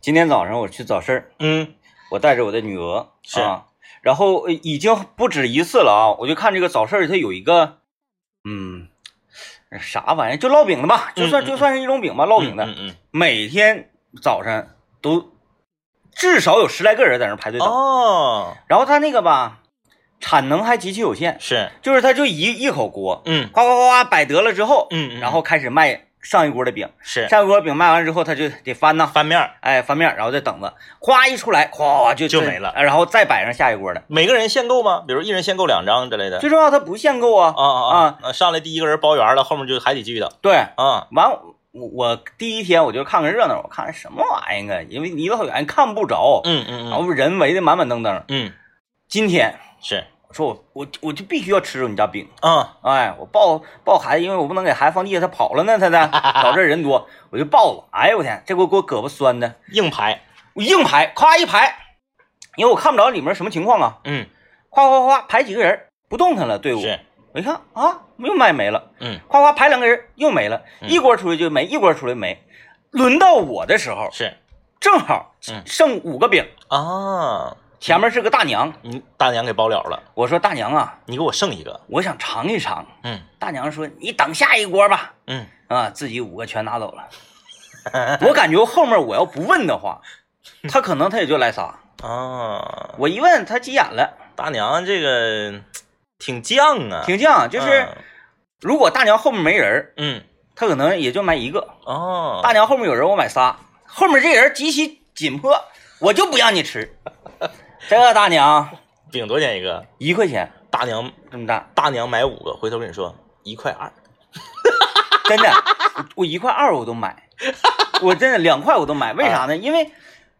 今天早上我去早市儿，嗯。我带着我的女儿是。啊，然后呃已经不止一次了啊，我就看这个早市儿它有一个，嗯，啥玩意儿，就烙饼的吧，就算就算是一种饼吧，烙饼的，嗯嗯每天早上都至少有十来个人在那儿排队嗯等，哦，然后他那个吧，产能还极其有限，是，就是他就一一口锅，嗯。呱呱呱呱摆得了之后，嗯，嗯。然后开始卖上一锅的饼，是上一锅饼卖完之后，他就得翻呐，翻面儿，哎，翻面，然后再等着，咵一出来，咵就就没了然后再摆上下一锅的。每个人限购吗？比如一人限购两张之类的。最重要，他不限购啊啊啊啊！上来第一个人包圆了，后面就还得继续等对，啊。完我我第一天我就看看热闹，我看什么玩意儿啊？因为离得好远看不着，嗯嗯嗯然后人围的满满登登。嗯，今天是我说我我我就必须要吃着你家饼，啊，哎，我抱抱孩子，因为我不能给孩子放地下，他跑了呢，他呢，导致人多，我就抱了。哎呦我天，这给我给我胳膊酸的，硬排。我硬排，夸一排，因为我看不着里面什么情况啊，嗯，夸夸夸排几个人不动弹了队伍，是，我一看啊，又卖没了，嗯。夸夸排两个人又没了，嗯。一锅出去就没，一锅出来没。轮到我的时候，是。正好嗯。剩五个饼，啊。前面是个大娘。你大娘给包了了，我说大娘啊，你给我剩一个。我想尝一尝。嗯大娘说你等下一锅吧。嗯，啊，自己五个全拿走了。我感觉后面我要不问的话，他可能他也就来仨。啊，我一问他急眼了，大娘这个挺犟啊，挺犟，就是嗯如果大娘后面没人，嗯他可能也就买一个。哦，大娘后面有人，我买仨，后面这人极其紧迫，我就不让你吃。这个大娘饼多少钱一个？一块钱大娘这么大，大娘买五个，回头跟你说一块二。真的，我我一块二我都买，我真的两块我都买，为啥呢？因为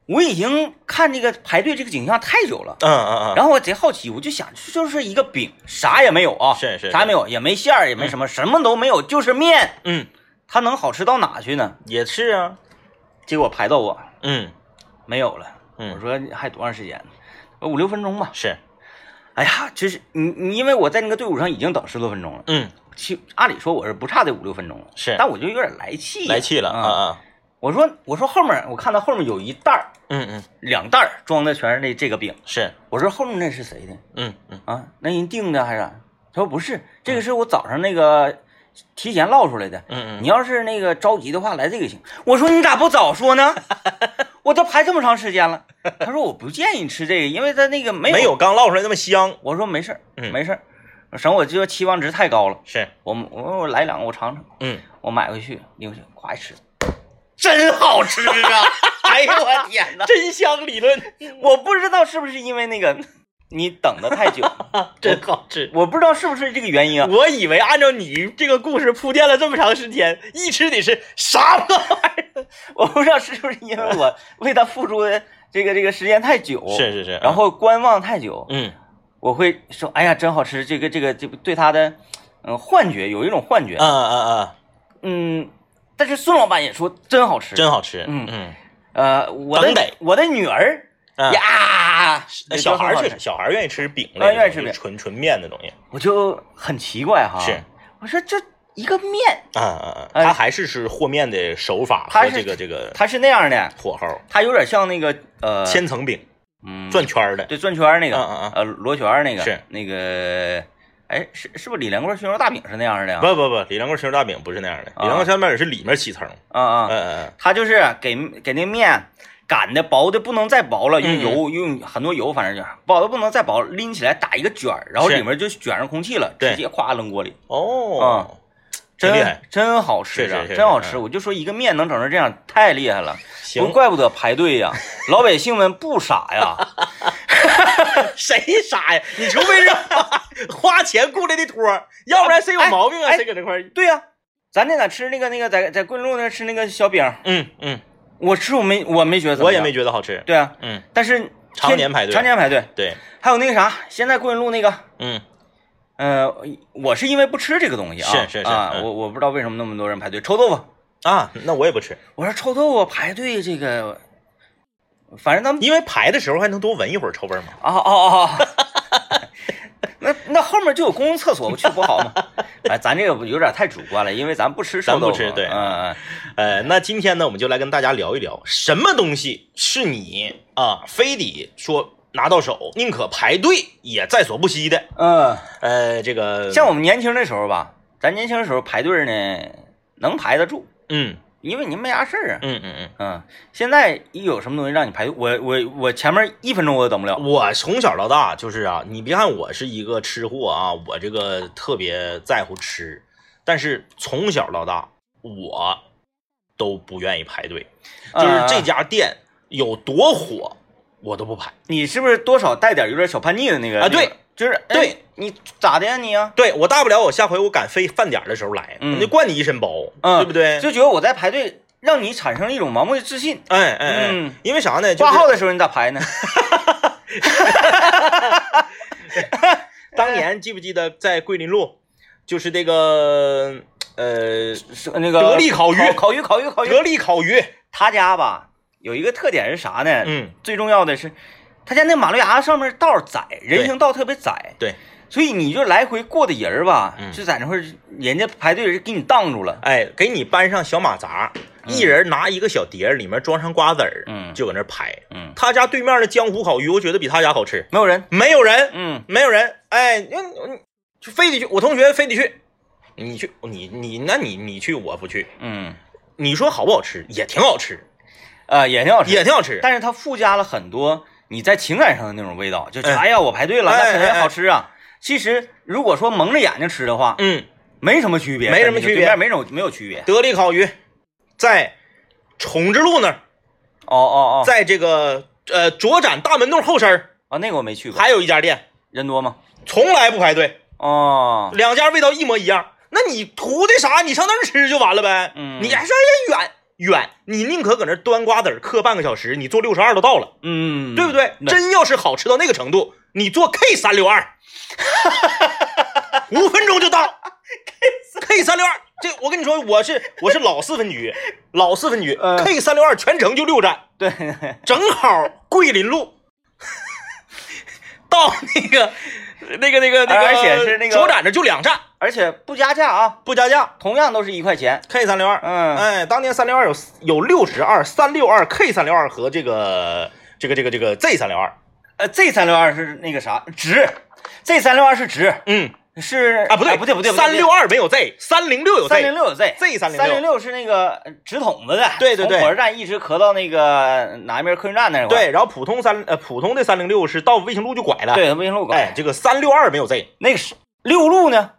我已经看这个排队这个景象太久了。嗯嗯嗯，然后我贼好奇，我就想，就是一个饼，啥也没有啊，是是啥也没有，也没馅儿，也没什么，什么都没有，就是面，嗯它能好吃到哪去呢？也是啊，结果排到我嗯没有了，嗯我嗯说还多长时间？五六分钟吧。是，哎呀，就是你你，因为我在那个队伍上已经等十多分钟了，嗯其按理说我是不差这五六分钟了，是但我就有点来气，来气了啊啊！啊，我说我说后面我看到后面有一袋儿嗯嗯两袋儿装的全是那这个饼，是，我说后面那是谁的？嗯嗯啊，那人订的还是啥？他说不是，这个是我早上那个提前烙出来的。嗯嗯，你要是那个着急的话，来这个行。我说你咋不早说呢？我都排这么长时间了。他说我不建议吃这个，因为他那个没有。没有。刚烙出来那么香，我说没事儿，嗯没事儿，省我这个期望值太高了。是，我我我来两个，我尝尝。嗯我买回去拎回去，咵一吃，真好吃啊！哎呦我天哪！真香理论，我不知道是不是因为那个你等的太久，真好吃。我不知道是不是这个原因啊。我以为按照你这个故事铺垫了这么长时间，一吃得是啥破玩意儿 我不知道是不是因为我 为他付出的这个这个时间太久，儿？是是是，然后观望太久，嗯我会说，哎呀，真好吃，这个这个这个对他的嗯幻觉有一种幻觉，嗯嗯嗯，嗯，但是孙老板也说真好吃，真好吃。嗯嗯，呃，我的我的女儿啊呀，那小孩儿确实，小孩儿愿意吃饼类愿意吃饼纯纯面的东西。我就很奇怪哈，是，我说这一个面，啊啊啊！哎他还是是和面的手法和这个这个它是那样的，火候，它有点像那个呃千层饼嗯转圈儿的。对转圈儿那个，嗯嗯嗯呃罗圈儿那个是那个，哎是是不是李连贵熏肉大饼是那样的呀？不不不，李连贵熏肉大饼不是那样的，啊李连贵熏肉大饼是里面起层。啊啊，嗯嗯它就是给给那面擀的薄的不能再薄了，用嗯油用很多油，反正就是薄的不能再薄，拎起来打一个卷儿，然后里面就卷上空气了，直接咵扔锅里，哦，真厉害真好吃啊，真好吃！嗯我就说一个面能整成这样，太厉害了，不行，怪不得排队呀，老百姓们不傻呀，谁傻呀？你除非是 花花钱雇来的托儿，要不然谁有毛病啊？哎谁搁这块儿？对呀、咱那咋吃那个那个在在桂林路那吃那个小饼，嗯嗯，我吃我没我没觉得怎么样。我也没觉得好吃。对啊，嗯，但是常年排队。常年排队，对，还有那个啥，现在桂林路那个。嗯。呃，我是因为不吃这个东西啊，是是是啊，嗯。我我不知道为什么那么多人排队。臭豆腐。啊，那我也不吃，我说臭豆腐排队这个，反正咱们因为排的时候还能多闻一会儿臭味儿嘛。啊啊啊，那那后面就有公共厕所，不去不好吗？哎，咱这个有点太主观了，因为咱不吃臭咱不。吃对嗯嗯，呃，那今天呢，我们就来跟大家聊一聊，什么东西是你啊非得说拿到手，宁可排队也在所不惜的。嗯，呃，这个像我们年轻的时候吧，咱年轻的时候排队呢，能排得住，嗯因为你没啥事儿啊。嗯嗯嗯，嗯，现在一有什么东西让你排队，我我我前面一分钟我都等不了。我从小到大就是啊，你别看我是一个吃货啊，我这个特别在乎吃，但是从小到大我都不愿意排队，就是这啊家店有多火，我都不排。你是不是多少带点有点小叛逆的那个啊对那个就是哎对你咋的呀你呀？对我大不了我下回我赶飞饭点的时候来，嗯我就灌你一身包，嗯对不对？就觉得我在排队，让你产生了一种盲目的自信。哎哎哎，嗯因为啥呢？就是挂号的时候你咋排呢？当年记不记得在桂林路，就是这个呃是那个得力烤鱼烤鱼烤鱼烤鱼。得力烤鱼，他家吧有一个特点是啥呢？嗯，最重要的是，他家那马路牙子上面道窄，人行道特别窄，对，所以你就来回过的人儿吧，嗯就在那块儿，人家排队人给你挡住了。哎，给你搬上小马扎，一人拿一个小碟儿，里面装上瓜子儿，嗯就搁那排。嗯，他家对面的江湖烤鱼，我觉得比他家好吃，没有人。没有人，嗯没有人，哎，你你就非得去，我同学非得去，你去，你你那你你去，我不去。嗯，你说好不好吃？也挺好吃，啊，也挺好吃，也挺好吃。但是它附加了很多你在情感上的那种味道，就觉得哎哎呀，我排队了，哎那肯定好吃啊。其实如果说蒙着眼睛吃的话，嗯，没什么区别，没什么区别没有没有区别。得力烤鱼在崇智路那儿，哦哦哦，在这个呃卓展大门洞后身儿啊，那个我没去过，还有一家店，人多吗？从来不排队，哦，两家味道一模一样。那你图的啥？你上那儿吃就完了呗。嗯你还说人远远，你宁可搁那儿端瓜子儿嗑半个小时，你坐六十二都到了，嗯，对不对？真要是好吃到那个程度，你坐 K 三六二，五分钟就到。K 三六二，这我跟你说，我是我是老四分局，老四分局、呃 K 三六二全程就六站，对，正好桂林路 到那个那个那个那个，而且是那个首展这就两站，而且不加价啊，不加价。同样都是一块钱。K 三六二，嗯哎，当年三六二有有六十二、三六二、K 三六二和这个这个这个这个 Z 三六二，呃，Z 三六二是那个啥值，Z 三六二是值，嗯是啊不对哎不对不对，三六二没有 Z，三零六有 Z，三零六有 Z。Z 三零三零六是那个呃直筒子的，对对对从火车站一直咳到那个南边客运站那块。对，然后普通三呃普通的三零六是到卫星路就拐了，，对，卫星路拐。哎，这个三六二没有 Z，那个是六路呢，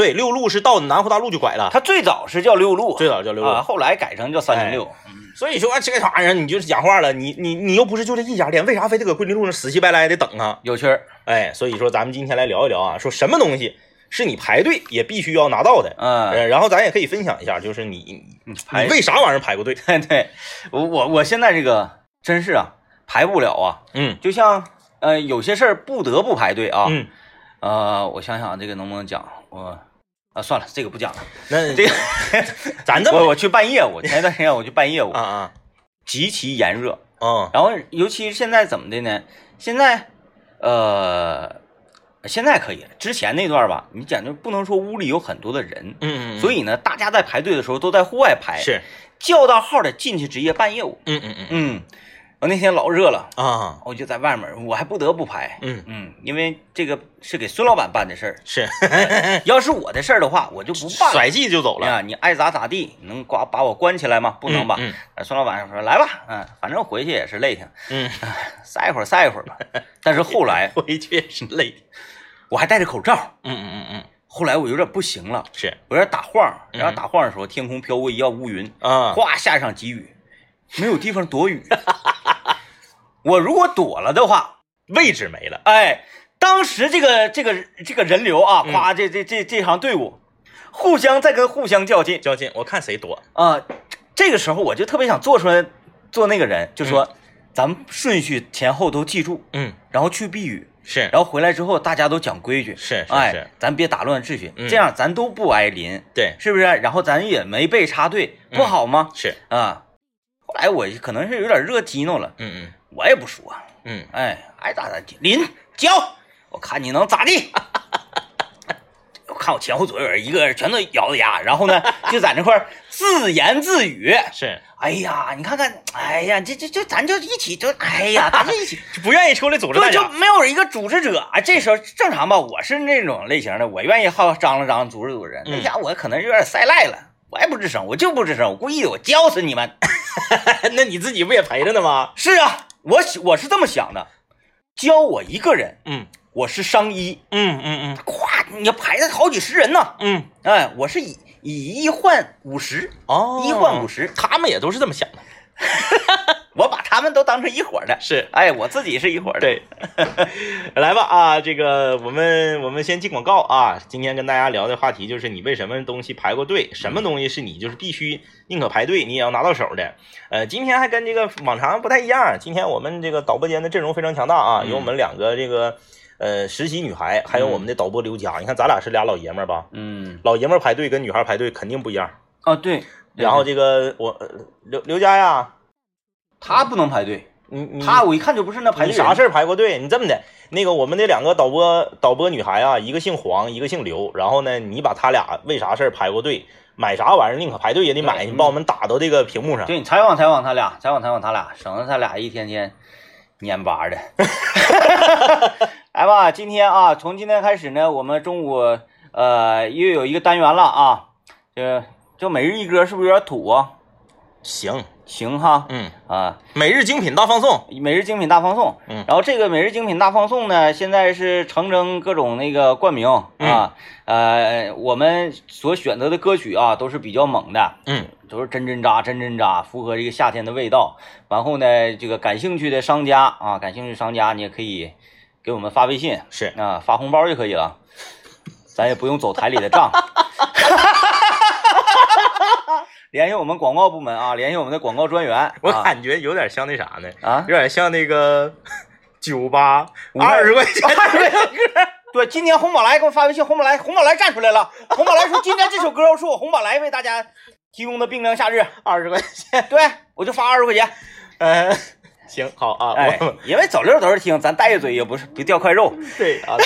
对，六路是到南湖大路就拐了，它最早是叫六路，最早叫六路。啊，后来改成叫三零六。所以说这个玩意儿，你就是讲话了，你你你又不是就这一家店，为啥非得搁桂林路上死乞白赖的等啊？有趣儿。哎，所以说咱们今天来聊一聊啊，说什么东西是你排队也必须要拿到的，嗯，呃，然后咱也可以分享一下，就是你你排你为啥玩意儿排过队？对我我我现在这个真是啊，排不了啊，嗯就像呃有些事儿不得不排队啊。嗯，呃，我想想这个能不能讲，我啊算了，这个不讲了。那这个 咱这么我我去办业务，前一段时间我去办业务，啊啊极其炎热，嗯然后尤其是现在怎么的呢？现在呃现在可以了，之前那段吧，你讲究不能说屋里有很多的人。嗯嗯，所以呢，大家在排队的时候都在户外排，是叫到号的进去直接办业务。嗯嗯嗯嗯，我那天老热了，啊我就在外面，我还不得不拍。嗯嗯，因为这个是给孙老板办的事儿，是要是我的事儿的话，我就不办了。甩气就走了，啊，你爱咋咋地，能把把我关起来吗？不能吧？孙老板说来吧，嗯，反正回去也是累挺，嗯，晒一会儿晒一会儿吧。但是后来 回去也是累，我还戴着口罩，嗯嗯嗯嗯，后来我有点不行了，是我有点打晃，嗯然后打晃的时候，天空飘过一道乌云，啊，哗下一场急雨，没有地方躲雨。我如果躲了的话，位置没了，哎，当时这个这个这个人流啊，嗯。夸这这这这行队伍互相在跟互相较劲较劲，我看谁躲，啊、这个时候我就特别想做出来做那个人，就说、咱们顺序前后都记住，嗯，然后去避雨，是。然后回来之后大家都讲规矩，是是哎是，，咱别打乱秩序，嗯。这样咱都不挨淋，对，是不是？然后咱也没被插队，不嗯好吗？是，啊，后来我可能是有点热激怒了，嗯嗯我也不说，嗯，哎，爱咋咋地，淋浇，我看你能咋地。我看我前后左右人一个人全都咬着牙，然后呢 就在那块儿自言自语。是哎呀，你看看，哎呀，这这这咱就一起就，哎呀，咱就一起，就不愿意出来组织大对，就家。没有一个组织者。哎，这时候正常吧，我是那种类型的，我愿意好张罗张罗，组织组织。那嗯家伙我可能有点塞赖了，我也不吱声，我就不吱声，我故意的，我教死你们。那你自己不也陪着呢吗？是啊，我我是这么想的，教我一个人，嗯我是商医，嗯嗯嗯咵，你要排着好几十人呢。嗯嗯。哎，我是以以一换五十，哦一换五十，他们也都是这么想的。我把他们都当成一伙儿的。是哎，我自己是一伙儿的。对，来吧啊，这个我们我们先进广告啊。今天跟大家聊的话题就是你为什么东西排过队，什么东西是你就是必须宁可排队你也要拿到手的。呃，今天还跟这个往常不太一样，今天我们这个导播间的阵容非常强大啊，嗯有我们两个这个呃实习女孩，还有我们的导播刘佳。你看咱俩是俩老爷们儿吧？嗯，老爷们儿排队跟女孩排队肯定不一样。哦对，然后这个我呃刘刘佳呀，他不能排队，你你他我一看就不是那排队。你啥事儿排过队？你这么的，那个我们那两个导播导播女孩啊，一个姓黄，一个姓刘。然后呢，你把他俩为啥事儿排过队，买啥玩意儿宁可排队也得买，你把我们打到这个屏幕上。对你采访采访他俩，采访采访他俩，省得他俩一天天蔫巴的。来 吧，今天啊，从今天开始呢，我们中午呃又有一个单元了啊，这这每日一歌是不是有点土啊？行，行哈，嗯，啊，每日精品大放送，每日精品大放送，嗯。然后这个每日精品大放送呢，现在是成征各种那个冠名。嗯。啊，呃，我们所选择的歌曲啊都是比较猛的，嗯，都是真真扎真真扎，符合这个夏天的味道。然后呢，这个感兴趣的商家啊，感兴趣的商家你也可以给我们发微信。是。啊，发红包就可以了，咱也不用走台里的账。联系我们广告部门啊，联系我们的广告专员。我啊感觉有点像那啥呢，啊，有点像那个 酒吧二十块钱二十块钱歌。对，今天红宝来给我发微信，红宝来，红宝来站出来了。红宝来说，今天这首歌是我红宝来为大家提供的冰凉夏日。二十块钱，对，我就发二十块钱。呃，行好啊，哎我，因为走溜都是听，咱带一嘴也不是不掉块肉对啊，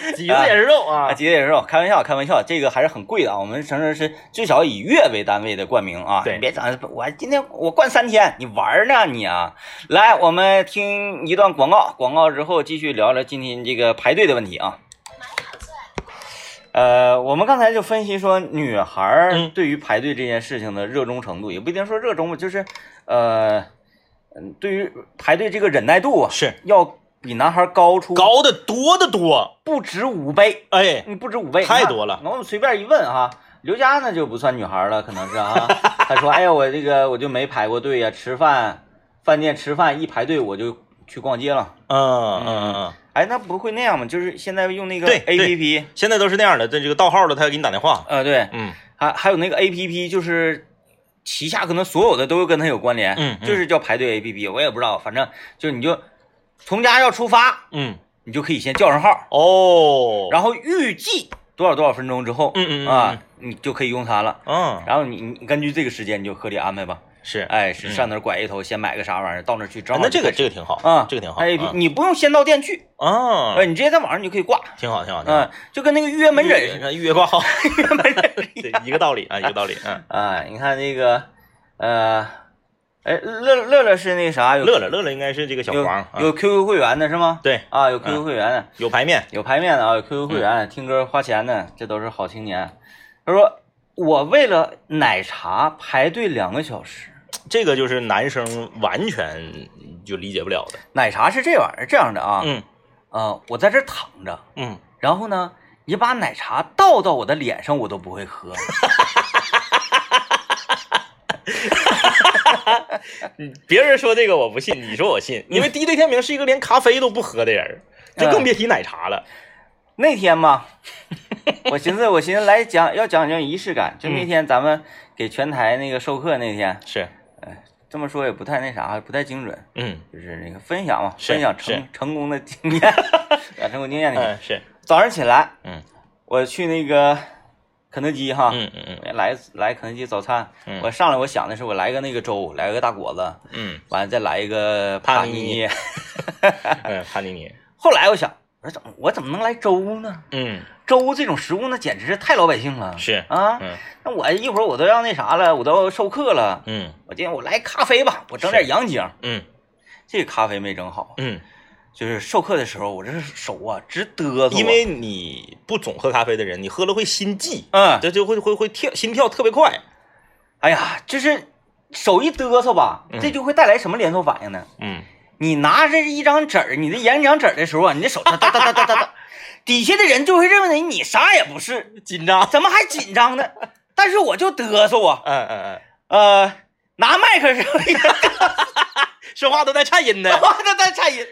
挤的也是肉啊，啊，挤的也是肉。开玩笑，开玩笑，这个还是很贵的啊。我们承认是最少以月为单位的冠名啊。对你别整，我今天我冠三天，你玩呢你啊？来，我们听一段广告，广告之后继续聊聊今天这个排队的问题啊。呃，我们刚才就分析说，女孩对于排队这件事情的热衷程度，也不一定说热衷吧，就是呃，嗯，对于排队这个忍耐度啊，是要比男孩高出高的多的多，不止五倍，哎，不止五倍，太多了那我们随便一问哈，刘佳那就不算女孩了，可能是啊。他说：“哎呀，我这个我就没排过队呀，吃饭饭店吃饭一排队我就去逛街了。嗯嗯嗯嗯。哎，那不会那样吗？就是现在用那个对 A P P，现在都是那样的，这这个盗号的，他要给你打电话。呃，对，嗯还还有那个 A P P，就是旗下可能所有的都跟它有关联，嗯嗯就是叫排队 A P P，我也不知道，反正就你就从家要出发，嗯，你就可以先叫上号，哦，然后预计多少多少分钟之后，嗯嗯嗯啊，你就可以用它了。嗯，然后你你根据这个时间你就合理安排吧。是，哎，是嗯。上那儿拐一头，先买个啥玩意儿，到那儿去正好那这个这个挺好啊，这个挺好。哎，啊你不用先到店去，啊，哎，你直接在网上你就可以挂，挺好挺好。嗯，就跟那个预约门诊似的。预约挂号，预 约门诊，对，一个道理啊，一个道理。嗯，啊，你看那个，呃，哎，乐乐乐是那个啥，有乐乐乐乐应该是这个小黄，啊有 QQ 会员的是吗？对，啊，有 QQ 会员的，有排面，有排面的啊，有 QQ 会员，听歌花钱的，这都是好青年。他说我为了奶茶排队两个小时。这个就是男生完全就理解不了的。奶茶是这玩意儿，这样的啊，嗯呃，我在这儿躺着，嗯，然后呢，你把奶茶倒到我的脸上，我都不会喝。别人说这个我不信，你说我信，因为嗯第一对天明是一个连咖啡都不喝的人，就更别提奶茶了。那天嘛，我寻思，我寻思来讲要讲讲仪式感，就那天咱们给全台那个授课那天，是，这么说也不太那啥，不太精准，嗯。就是那个分享嘛，分享成成功的经验，啊，成功经验那个。嗯是，早上起来，嗯。我去那个肯德基哈，嗯嗯嗯。来来肯德基早餐，嗯。我上来我想的是我来个那个粥，来个大果子，嗯。完了再来一个帕尼尼。尼。嗯，帕尼尼，后来我想，我说怎么我怎么能来粥呢？嗯，粥这种食物那简直是太老百姓了。是。啊，嗯。那我一会儿我都要那啥了，我都要授课了。嗯。我今天我来咖啡吧，我整点洋精。嗯。这个咖啡没整好，嗯，就是授课的时候，我这手啊直嘚瑟。因为你不总喝咖啡的人，你喝了会心悸，嗯，这就会会会跳心跳特别快。哎呀，就是手一嘚瑟吧，嗯这就会带来什么连锁反应呢？嗯你拿着一张纸儿，你的演讲纸儿的时候啊，你的手哒哒哒哒哒哒哒，底下的人就会认为你啥也不是，紧张。怎么还紧张呢？但是我就嘚瑟啊，嗯嗯嗯，呃，拿麦克 说话都带颤音的。说话都带颤音。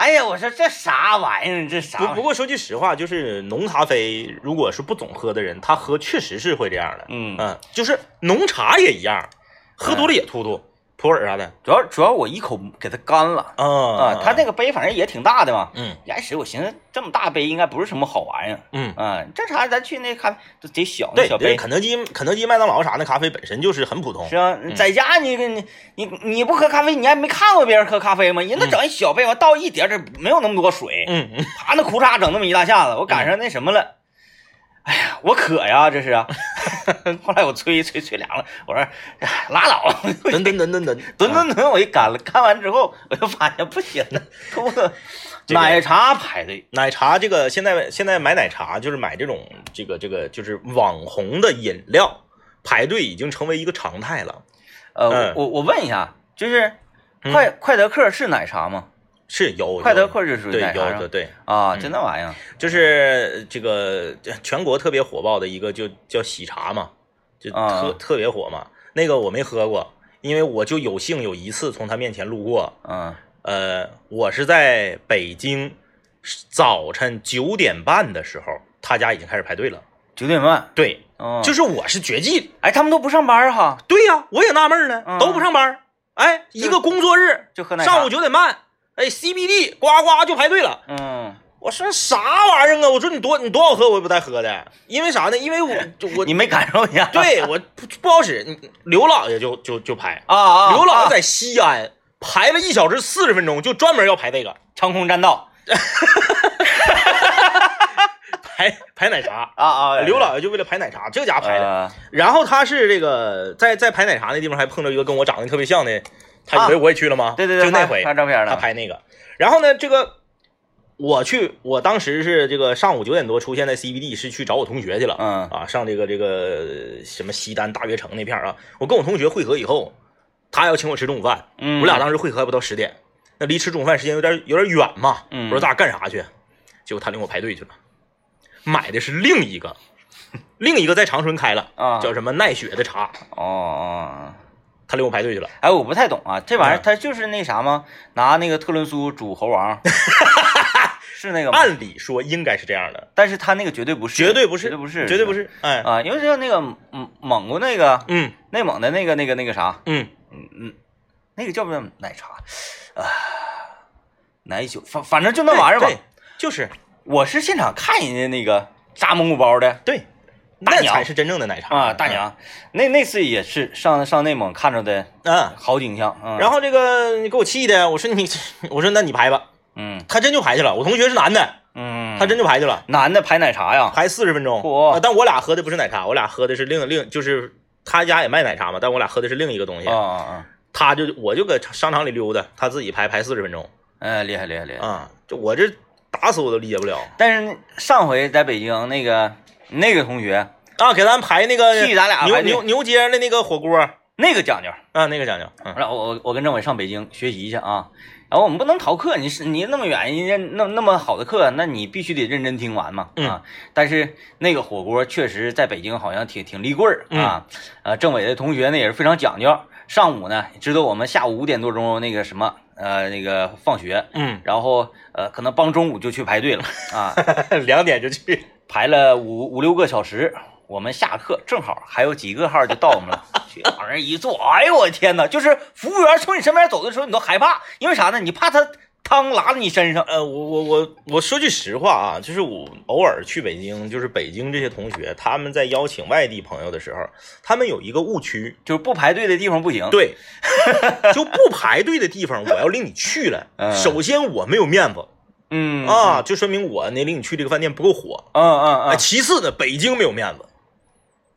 哎呀，我说这啥玩意儿？这啥？不不过说句实话，就是浓咖啡，如果是不总喝的人，他喝确实是会这样的。嗯，嗯，就是浓茶也一样，喝多了也突突、普洱啥的。主要主要我一口给它干了啊啊，它那个杯反正也挺大的嘛。嗯一开始我寻思这么大杯应该不是什么好玩意儿，嗯，啊，正常咱去那咖啡都贼小那对，小杯，肯德基、肯德基、麦当劳啥的咖啡本身就是很普通。是啊，在家你你你你不喝咖啡，你还没看过别人喝咖啡吗？人那整一小杯，完倒一点点，没有那么多水，嗯嗯 啪那裤衩整那么一大下子，我赶上那什么了。哎呀，我渴呀，这是啊。后来我吹吹吹凉了，我说哎拉倒，蹲蹲蹲蹲蹲蹲蹲蹲，我一干了，干完之后我就发现不行了，这个奶茶排队，奶茶这个现在现在买奶茶就是买这种这个这个就是网红的饮料，排队已经成为一个常态了。呃，嗯。我我问一下，就是嗯。快快德克是奶茶吗？是有快德属于对有的对，啊，嗯就那玩意儿。就是这个全国特别火爆的一个就叫喜茶嘛，就特、啊特别火嘛。那个我没喝过，因为我就有幸有一次从他面前路过。嗯呃，我是在北京早晨九点半的时候，他家已经开始排队了。九点半，对，嗯，就是我是绝技。哎，他们都不上班哈，对呀、我也纳闷呢，嗯都不上班。哎，一个工作日就喝奶。上午九点半，哎，CBD 呱呱就排队了。嗯，我说啥玩意儿啊？我说你多你多少喝我也不带喝的，因为啥呢？因为我 就我你没感受一下？对我不不好使，刘老爷就就就排，啊啊，啊刘老爷在西安排了一小时四十分钟，就专门要排这个长空栈道 排排奶茶。啊啊，刘老爷就为了排奶茶，这家排的。呃然后他是这个在在排奶茶那地方还碰到一个跟我长得特别像的，他以为我也去了吗？对对对，就那回拍照片了，他拍那个。然后呢，这个我去，我当时是这个上午九点多出现在 CBD，是去找我同学去了。嗯。啊，上这个这个什么西单大悦城那片儿啊，我跟我同学会合以后，他要请我吃中午饭，嗯，我俩当时会合还不到十点，那离吃中午饭时间有点有点远嘛，嗯。我说咱俩干啥去？结果他领我排队去了，买的是另一个，另一个在长春开了，啊。叫什么奈雪的茶，哦哦，他领我排队去了。哎，我不太懂啊，这玩意儿嗯它就是那啥吗？拿那个特仑苏煮猴王，是那个吗？按理说应该是这样的，但是他那个绝对不是，绝对不是，绝对不是，绝对不是。哎，啊，因为像那个蒙蒙古那个嗯内蒙的那个那个那个啥，嗯，嗯嗯，那个叫不叫奶茶啊？奶酒，反反正就那玩意儿吧对。，就是我是现场看人家那个扎蒙古包的对，那才是真正的奶茶啊，大。娘，那那次也是上上内蒙看着的嗯，好景象，嗯，然后这个你给我气的，我说你，我说那你排吧，嗯他真就排去了。我同学是男的，嗯，他真就排去了，男的排奶茶呀，排四十分钟。但我俩喝的不是奶茶，我俩喝的是另另就是他家也卖奶茶嘛，但我俩喝的是另一个东西。啊啊啊，他就我就搁商场里溜达，他自己排排四十分钟哎，厉害厉害厉害。啊，就我这打死我都理解不了但是上回在北京那个那个同学啊，给咱排那个替咱俩牛排牛牛街的那个火锅啊，那个讲究啊，那个讲究，嗯然后我我我跟政委上北京学习去啊，然后我们不能逃课，你是你那么远，人家那那么好的课，那你必须得认真听完嘛啊。但是那个火锅确实在北京好像挺挺立棍儿啊，呃，政委的同学呢也是非常讲究，上午呢知道我们下午五点多钟那个什么呃那个放学，嗯，然后呃可能帮中午就去排队了 啊，两点就去，排了五五六个小时。我们下课正好还有几个号就到我们了，去往那儿一坐，哎呦我的天呐，就是服务员从你身边走的时候，你都害怕，因为啥呢？你怕他汤拉到你身上。呃，我我我我说句实话啊，就是我偶尔去北京，就是北京这些同学，他们在邀请外地朋友的时候，他们有一个误区，就是不排队的地方不行。，对，就不排队的地方，我要领你去了。嗯首先我没有面子，嗯啊，，就说明我那领你去这个饭店不够火。嗯嗯哎，嗯其次呢，北京没有面子，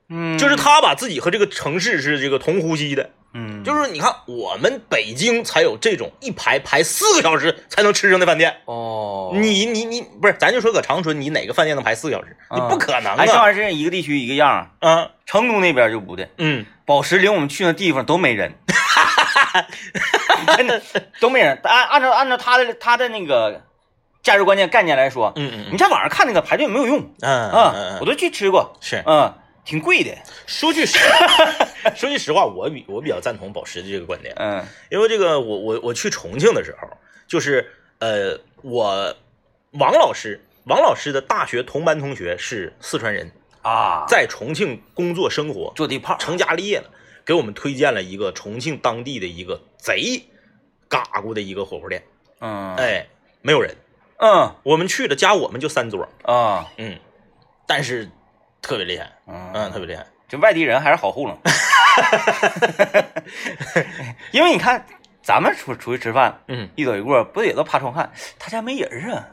嗯，就是他把自己和这个城市是这个同呼吸的。嗯，就是你看，我们北京才有这种一排排四个小时才能吃上的饭店。哦，你你你不是，咱就说搁长春，你哪个饭店能排四个小时？你啊不可能哎，这啊！玩意儿是一个地区一个样儿，啊，成都那边就不对，嗯，宝石领我们去那地方都没人，真的都没人。按按照按照他的他的那个价值观念概念来说，嗯嗯你在网上看那个排队没有用。嗯啊嗯，我都去吃过，是。嗯，挺贵的，说句实，说句实话，我比我比较赞同宝石的这个观点，嗯。因为这个我我我去重庆的时候，就是呃，我王老师王老师的大学同班同学是四川人，啊，在重庆工作生活，坐地炮，成家立业了，给我们推荐了一个重庆当地的一个贼嘎咕的一个火锅店。嗯，哎，没有人，嗯。我们去了，加我们就三桌，啊。嗯，但是特别厉害，嗯嗯，特别厉害，这外地人还是好糊弄，因为你看咱们出出去吃饭，嗯，一走一过不也都趴窗看，他家没人啊，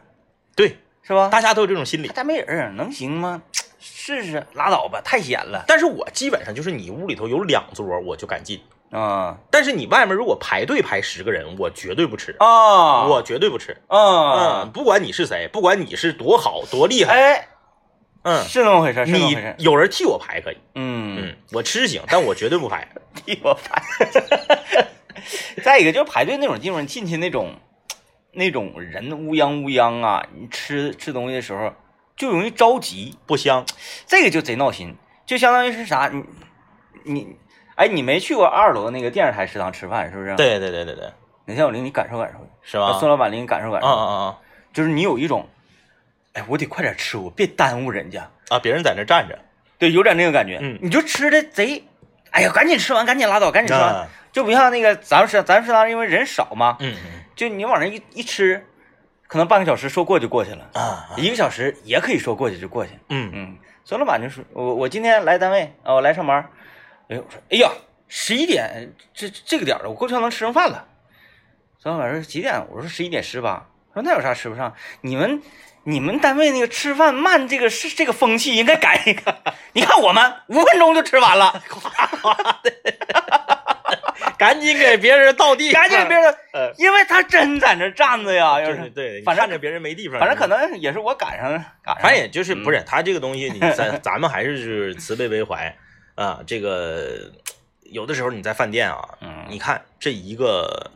对，是吧？大家都有这种心理。他。家没人儿，能行吗？试试，拉倒吧，太险了。但是我基本上就是你屋里头有两桌，我就敢进。啊。但是你外面如果排队排十个人，我绝对不吃，啊，我绝对不吃。啊。嗯，，不管你是谁，不管你是多好多厉害，哎，嗯，是那么回事，是那么你回事。有人替我排可以，嗯，嗯，我吃行，但我绝对不排。替我排。再一个就是排队那种地方，进去那种那种人乌泱乌泱啊，你吃吃东西的时候就容易着急，不香，这个就贼闹心，就相当于是啥，你你哎，你没去过二楼那个电视台食堂吃饭是不是？，对对对对对，哪天我领你感受感受，是吧？孙老板领你感受感啊受，啊啊就是你有一种，哎，我得快点吃，我别耽误人家。啊！别人在那站着，对，有点那个感觉。嗯你就吃的贼，哎呀，赶紧吃完，赶紧拉倒，赶紧吃完，啊就不像那个咱们食咱们食堂因为人少嘛，嗯嗯 就你往那一一吃，可能半个小时说过就过去了，啊，一个小时也可以说过去就过去。嗯嗯，孙老板就说，我我今天来单位啊，我来上班，哎呦，我说，哎呀，十一点这这个点儿了，我够呛能吃上饭了。昨天晚上几点？我说十一点十八。说那有啥吃不上？你们你们单位那个吃饭慢这个是这个风气应该改一个。你看我们五分钟就吃完了，赶紧给别人倒地，赶紧别人，呃，因为他真在那站着呀，要对是对，反正看着别人没地方，反正可能也是我赶上赶上，反正也就是嗯不是他这个东西，你咱咱们还是就是慈悲为怀啊。这个有的时候你在饭店啊，嗯你看这一个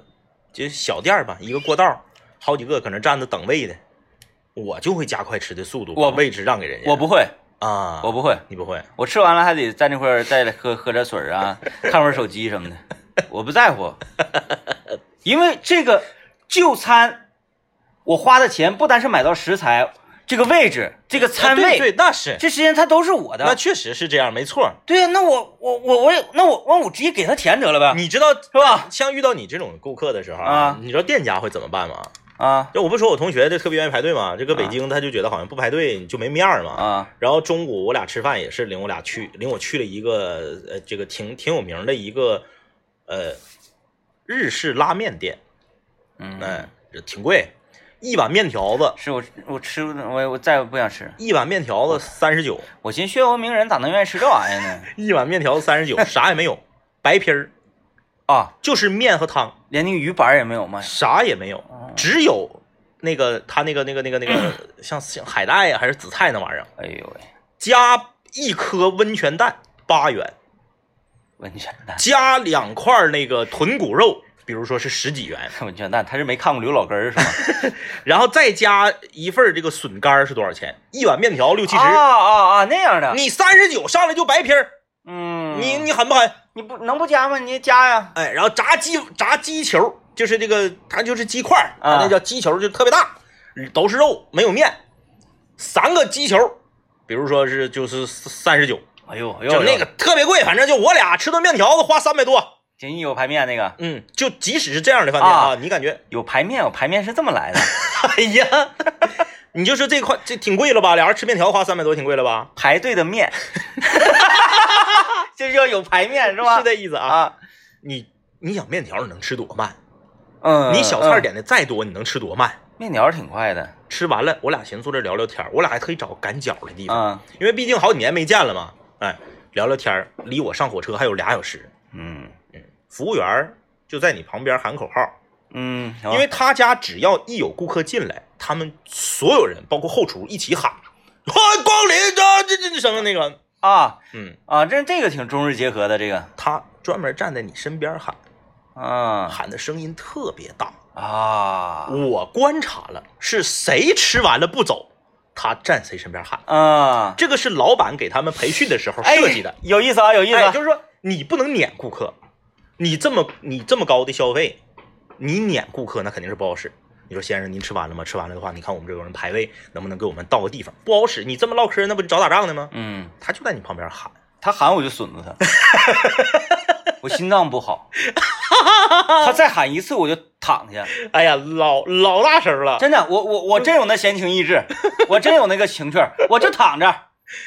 就小店儿吧，一个过道，好几个搁那站着等位的，我就会加快吃的速度，我把位置让给人家。我不会，啊，我不会，你不会，我吃完了还得在那块儿再喝喝点水啊，看会儿手机什么的，我不在乎，因为这个就餐，我花的钱不单是买到食材，这个位置，这个餐位，啊对对，那是，这时间它都是我的。那确实是这样，没错。对呀、那我我我我也那我那我直接给他填得了呗，你知道是吧？像遇到你这种顾客的时候啊你知道店家会怎么办吗？啊就我不说我同学就特别愿意排队嘛，这搁北京他就觉得好像不排队你就没面儿嘛。啊然后中午我俩吃饭也是领我俩去，领我去了一个呃这个挺挺有名的一个呃日式拉面店，嗯，哎，挺贵，一碗面条子。是我我吃我我再也不想吃，一碗面条子三十九，我寻思血欧名人咋能愿意吃这玩意儿呢？一碗面条子三十九，啥也没有，白皮儿，啊，就是面和汤，连那个鱼板儿也没有卖。啥也没有，哦。只有那个他那个那个那个那个 像像海带呀、还是紫菜那玩意儿，哎呦喂，加一颗温泉蛋八元，温泉蛋，加两块那个豚骨肉，比如说是十几元，我天，那，他是没看过刘老根儿是吗？然后再加一份这个笋干是多少钱？一碗面条六七十，啊啊啊，那样的，你三十九上来就白皮儿，嗯，你你狠不狠？你不能不加吗？你加呀，哎，然后炸鸡炸鸡球，就是这个它就是鸡块，那叫鸡球，就特别大，都是肉没有面，三个鸡球，比如说是就是三十九，哎呦，哎呦就那个特别贵，反正就我俩吃顿面条子花三百多，锦衣有排面那个嗯，就即使是这样的饭店啊，啊你感觉有排面，有排面是这么来的，哎呀，你就说这块这挺贵了吧？俩人吃面条花三百多，挺贵了吧？排队的面，这叫有排面是吧？是这意思啊。啊，你你想面条你能吃多慢？嗯，你小菜嗯点的再多，你能吃多慢？面条挺快的，吃完了，我俩寻思坐这聊聊天儿，我俩还特意找个赶脚的地方，嗯因为毕竟好几年没见了嘛，哎，聊聊天儿，离我上火车还有俩小时。嗯服务员就在你旁边喊口号，嗯，因为他家只要一有顾客进来，他们所有人包括后厨一起喊，欢迎光临，这这这什么那个，啊。嗯，啊，这这个挺中日结合的这个，他专门站在你身边喊，啊。喊的声音特别大。啊。我观察了，是谁吃完了不走，他站谁身边喊。啊，这个是老板给他们培训的时候哎设计的，有意思啊，有意思就是说你不能撵顾客，你这么你这么高的消费，你撵顾客那肯定是不好使。你说先生您吃完了吗？吃完了的话，你看我们这有人排位，能不能给我们到个地方？不好使，你这么唠嗑，那不就找打仗的吗？嗯，他就在你旁边喊，他喊我就损了他，我心脏不好，他再喊一次我就躺下，哎呀，老老大声了，真的，我我我真有那闲情逸致，我真有那个情趣，我就躺着，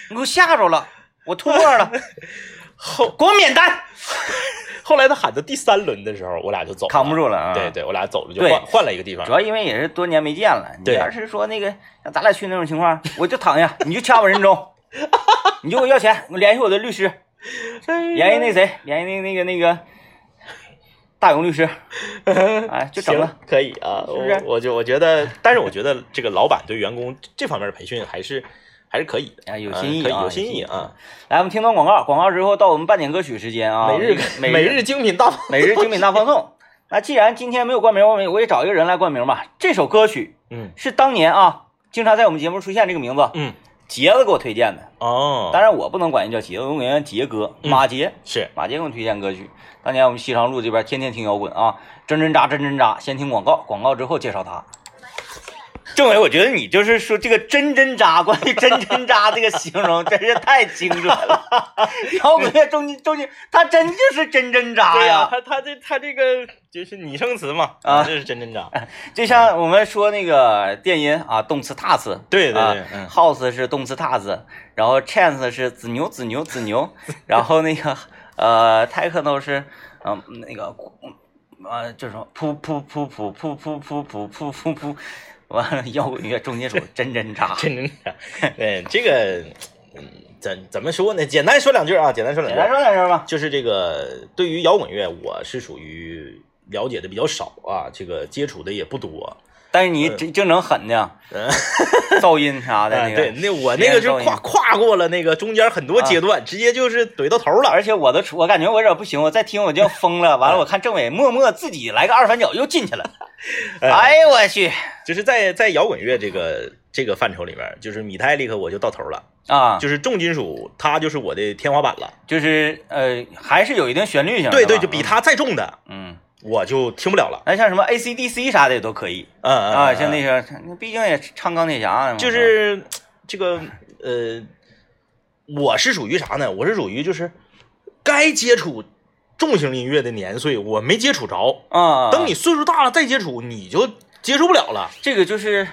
你给我吓着了，我吐沫了，后给我免单，后来他喊到第三轮的时候，我俩就走了，扛不住了啊。对对，我俩走了，就换换了一个地方。主。要因为也是多年没见了，你对。要是说那个像咱俩去那种情况，我就躺下，你就掐我人中，你就给我要钱，我联系我的律师，联系那谁，联系那那个那个大勇律师，哎，就整行了。可以啊，是不是？我我就我觉得，但是我觉得这个老板对员工这方面的培训还是还是可以的，啊，有嗯新意啊，有新意啊。来，我们听段广告，广告之后到我们半点歌曲时间啊，每日每每日精品大方，每日精品大放送。那既然今天没有冠名，我们我也找一个人来冠名吧。这首歌曲嗯是当年啊，经常在我们节目出现这个名字，嗯杰子给我推荐的。哦，当然我不能管人叫杰子，我管人叫杰哥，嗯马杰。是马杰给我推荐歌曲。当年我们西昌路这边天天听摇滚啊，真真扎真真扎。先听广告，广告之后介绍他。政委，我觉得你就是说这个真真扎，关于真真扎这个形容真是太精准了。摇滚乐中间中间，他真就是真真扎对呀、呀。他他这他这个就是拟声词嘛，啊这是真真扎，就像我们说那个电音啊，动词 task，对对啊对，嗯，，house 是动词 task，然后 chance 是子牛子牛子牛，然后那个呃 techno 是嗯、那个呃就是什么噗噗噗噗噗噗噗噗噗噗噗，完了摇滚乐重金属真真渣，真真渣，对这个，嗯，怎怎么说呢？简单说两句啊，简单说两句简单句，说两句吧。就是这个对于摇滚乐，我是属于了解的比较少啊，这个接触的也不多。但是你这净整狠的，嗯 噪音啥的对，那我那个就跨跨过了那个中间很多阶段，直接就是怼到头了。而且我都我感觉我有点不行，我再听我就要疯了。完了，我看政委默默自己来个二反脚又进去了，哎呦我去就是在在摇滚乐这个这个范畴里面，就是米泰利克我就到头了，啊！就是重金属，它就是我的天花板了。就是呃，还是有一定旋律性。对对，就比它再重的，嗯，我就听不了了。那像什么 AC/DC 啥的也都可以嗯嗯啊，嗯像那个，毕竟也唱钢铁侠，就是这个呃，我是属于啥呢？我是属于就是该接触重型音乐的年岁，我没接触着。啊，等你岁数大了再接触，你就接触不了了。这个就是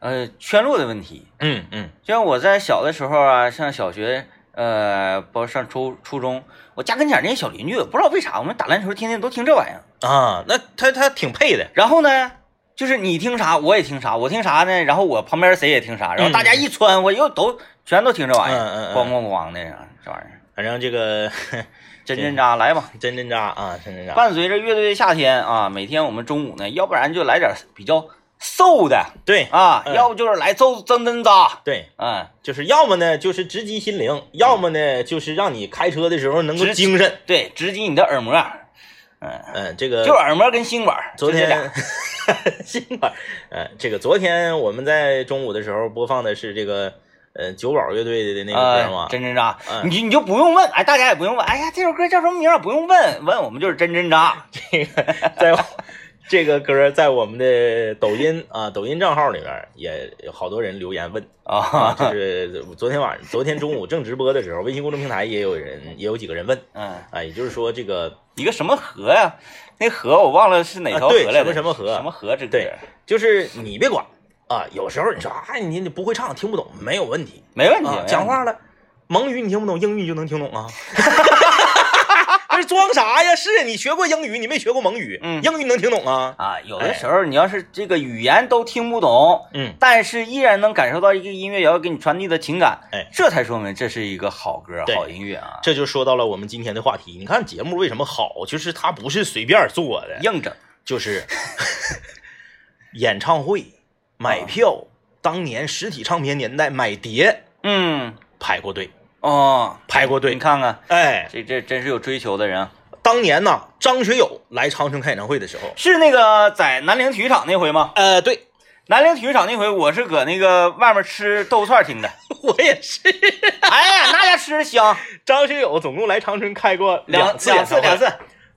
呃圈落的问题。嗯嗯就像我在小的时候啊，上小学，呃，包括上初初中，我家跟前那些小邻居，不知道为啥，我们打篮球天天都听这玩意儿。啊，那他他挺配的。然后呢，就是你听啥我也听啥，我听啥呢？然后我旁边谁也听啥，然后大家一穿，我又都全都听这玩意儿，咣咣咣的啥这玩意儿，反正这个真真扎来吧。真真扎啊，真真扎。伴随着乐队的夏天啊，每天我们中午呢，要不然就来点比较瘦的对啊，嗯。要不就是来揍真真扎，对，嗯，就是要么呢就是直击心灵，要么呢就是让你开车的时候能够直精神。对，直击你的耳膜，嗯，嗯，这个就是耳膜跟心管，昨就这俩天新款，呃，这个昨天我们在中午的时候播放的是这个呃九宝乐队的那个歌嘛啊，，真真扎，嗯你你就不用问，哎，大家也不用问，哎呀，这首歌叫什么名儿？不用问，问我们就是真真扎，这个在这个歌在我们的抖音啊抖音账号里边也有好多人留言问啊，啊，就是昨天晚上昨天中午正直播的时候，微信公众平台也有人也有几个人问嗯，啊，也就是说这个一个什么河呀？那河我忘了是哪条河来的，什么什么河什么河之歌对，就是你别管啊，有时候你说哎你你不会唱听不懂没有问题没问题啊，，讲话了。蒙语你听不懂，英语你就能听懂啊！这装啥呀？是你学过英语，你没学过蒙语，嗯英语能听懂啊？啊，有的时候你要是这个语言都听不懂，嗯，但是依然能感受到一个音乐要给你传递的情感，哎这才说明这是一个好歌、好音乐啊，这就说到了我们今天的话题。你看节目为什么好，就是它不是随便做的，硬整。就是 演唱会买票，当年实体唱片年代买碟嗯，排过队，哦，排过队。你看看，哎，这这真是有追求的人啊。当年呢，张学友来长春开演唱会的时候，是那个在南陵体育场那回吗？呃，对南陵体育场那回，我是搁那个外面吃豆腐串听的。我也是。哎呀，那家吃的香，张学友总共来长春开过两次两次两次。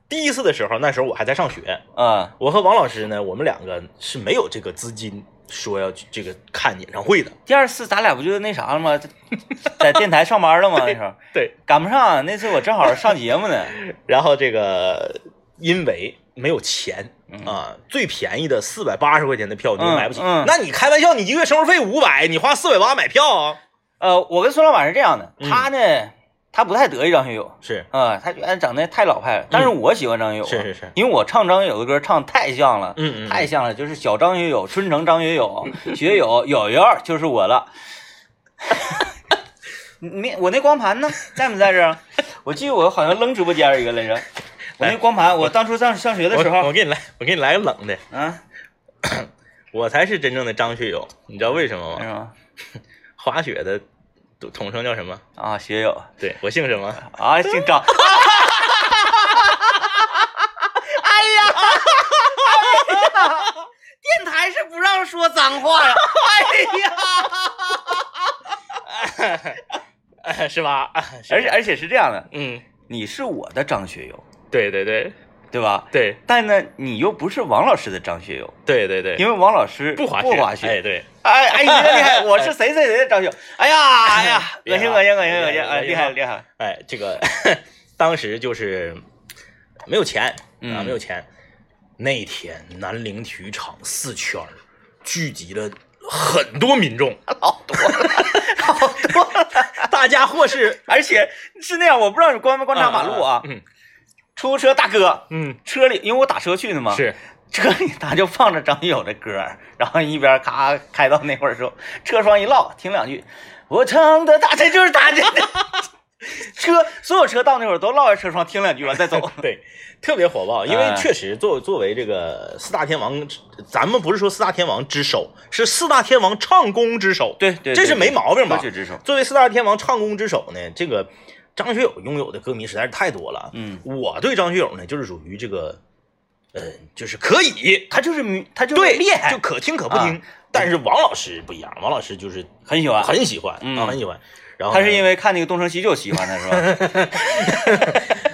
第一次的时候，那时候我还在上学，嗯我和王老师呢，我们两个是没有这个资金说要去这个看演唱会的。第二次咱俩不就那啥了吗？在 在电台上班了吗？那时候对，赶不上，那次我正好上节目呢。然后这个因为没有钱嗯啊，最便宜的四百八十块钱的票你买不起。嗯那你开玩笑，你一个月生活费五百，你花四百八买票啊？呃，我跟孙老板是这样的，嗯他呢，他不太得意张学友，是啊、他觉得长得太老派了。但是我喜欢张学友、啊是是是，因为我唱张学友的歌唱太像了，嗯嗯嗯太像了，就是小张学友、春城张学友、学友、友友就是我了。你，我那光盘呢？在没在这？我记得我好像扔直播间一个来着。我那光盘，我当初上上学的时候我，给你来，我给你来个冷的，啊，我才是真正的张学友，你知道为什么吗？滑雪的统统称叫什么？啊，学友对我姓什么？啊，姓张。哎呀，哎呀，电台是不让说脏话呀！哎呀，哎是吧？而且而且是这样的，嗯，你是我的张学友，对对对对吧？对但呢，你又不是王老师的张学友，对对对，因为王老师不滑不滑哎雪。对，哎哎，你这厉害！我是谁谁谁的张学友？哎呀哎呀，恶心恶心恶心恶心！别哎，厉害厉害！哎，这个 当时就是没有钱啊，嗯没有钱。那天南陵体育场四圈儿聚集了很多民众，老多了，好多了。大家或是而且是那样，我不知道你观没观察马路啊？嗯出租车大哥嗯，车里，因为我打车去的嘛，是车里他就放着张学友的歌，然后一边咔开到那会儿时候，车窗一落，听两句，我唱的大，这就是他这 车，所有车到那会儿都落在车窗听两句完再走。对，特别火爆。因为哎确实作作为这个四大天王，咱们不是说四大天王之首，是四大天王唱功之首。对对，这是没毛病吧。作为四大天王唱功之首呢，这个张学友拥有的歌迷实在是太多了。嗯，我对张学友呢，就是属于这个，呃，就是可以，他就是，他就是对，厉害，就可听可不听。但是王老师不一样，王老师就是很喜欢。很喜欢，嗯啊，很喜欢。然后他是因为，看那个东成西就喜欢他是吧？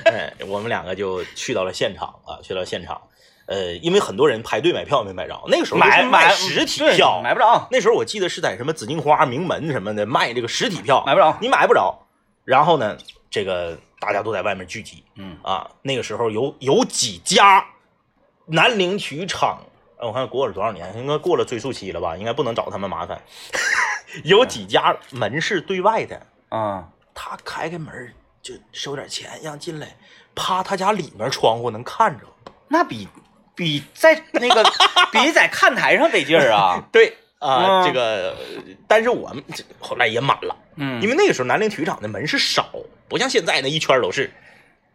哎，我们两个就去到了现场啊，去到现场。呃，因为很多人排队买票没买着，那个时候买买实体票，买不着，那时候我记得是在什么紫荆花、名门什么的卖这个实体票，买不着。你买不着。然后呢，这个大家都在外面聚集嗯，啊。那个时候有有几家南陵体育场，呃我看过了多少年，应该过了追溯期了吧？应该不能找他们麻烦。有几家门是对外的，啊，他开开门就收点钱让进来，趴他家里面窗户能看着。那比比在那个比在看台上得劲儿啊。对啊、嗯这个，但是我们这后来也满了。嗯，因为那个时候南陵体育场的门是少，不像现在那一圈都是。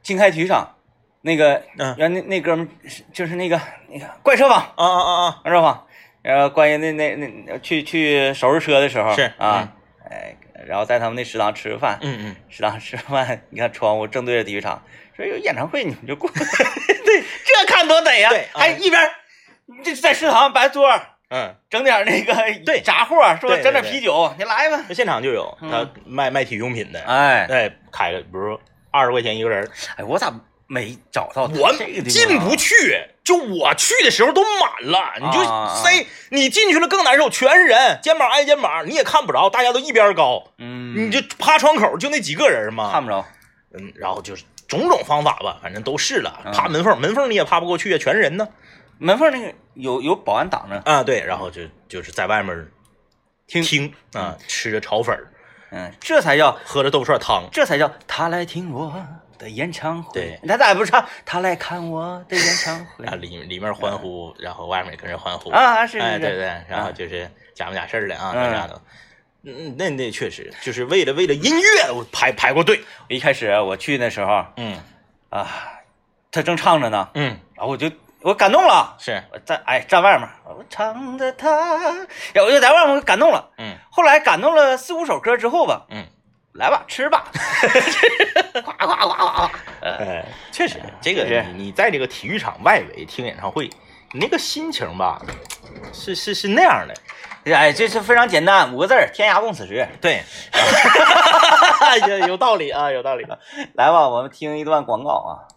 经开体育场那个嗯。原那那哥们就是那个那个怪车坊，啊啊啊啊！怪车坊。然后关于那那那去去收拾车的时候是啊，哎，然后在他们那食堂吃个饭，嗯嗯，食堂吃饭，你看窗户正对着体育场，说有演唱会你们就过。来，对，这看多得呀！对还一边儿这在食堂摆桌嗯，整点那个对。杂货，说对对整点啤酒，你来吧。现场就有嗯。他卖卖体育用品的，哎。哎，开个比如二十块钱一个人，哎，我咋没找到我进不去，就我去的时候都满了，你就啊塞，你进去了更难受，全是人，肩膀挨肩膀，你也看不着，大家都一边高，嗯，你就趴窗口就那几个人嘛，看不着。嗯，然后就是种种方法吧，反正都试了，嗯。趴门缝，门缝你也趴不过去啊，全是人呢。门缝那个有有保安挡着，啊，对，然后就就是在外面听听。啊，吃着炒粉儿，嗯，这才叫喝着豆腐串汤，这才叫他来听我的演唱会。对，他咋不唱？他来看我的演唱会。啊，里里面欢呼，然后外面跟着欢呼。啊，是哎，是。是，对对，然后就是假模假式的啊，嗯。那啥的。嗯，那那确实就是为了为了音乐，我排排过队。我一开始我去那时候嗯。啊，他正唱着呢，嗯，然后我就我感动了，是，我在哎站外面，我唱的他，然后我就在外面我感动了。嗯。后来感动了四五首歌之后吧，嗯，来吧吃吧，夸夸夸夸夸，呃，哎，确实，这个是你你在这个体育场外围听演唱会，你那个心情吧，是是是那样的。哎，这是非常简单，五个字儿：天涯共此时。对，有有道理啊，有道理。来吧，我们听一段广告啊。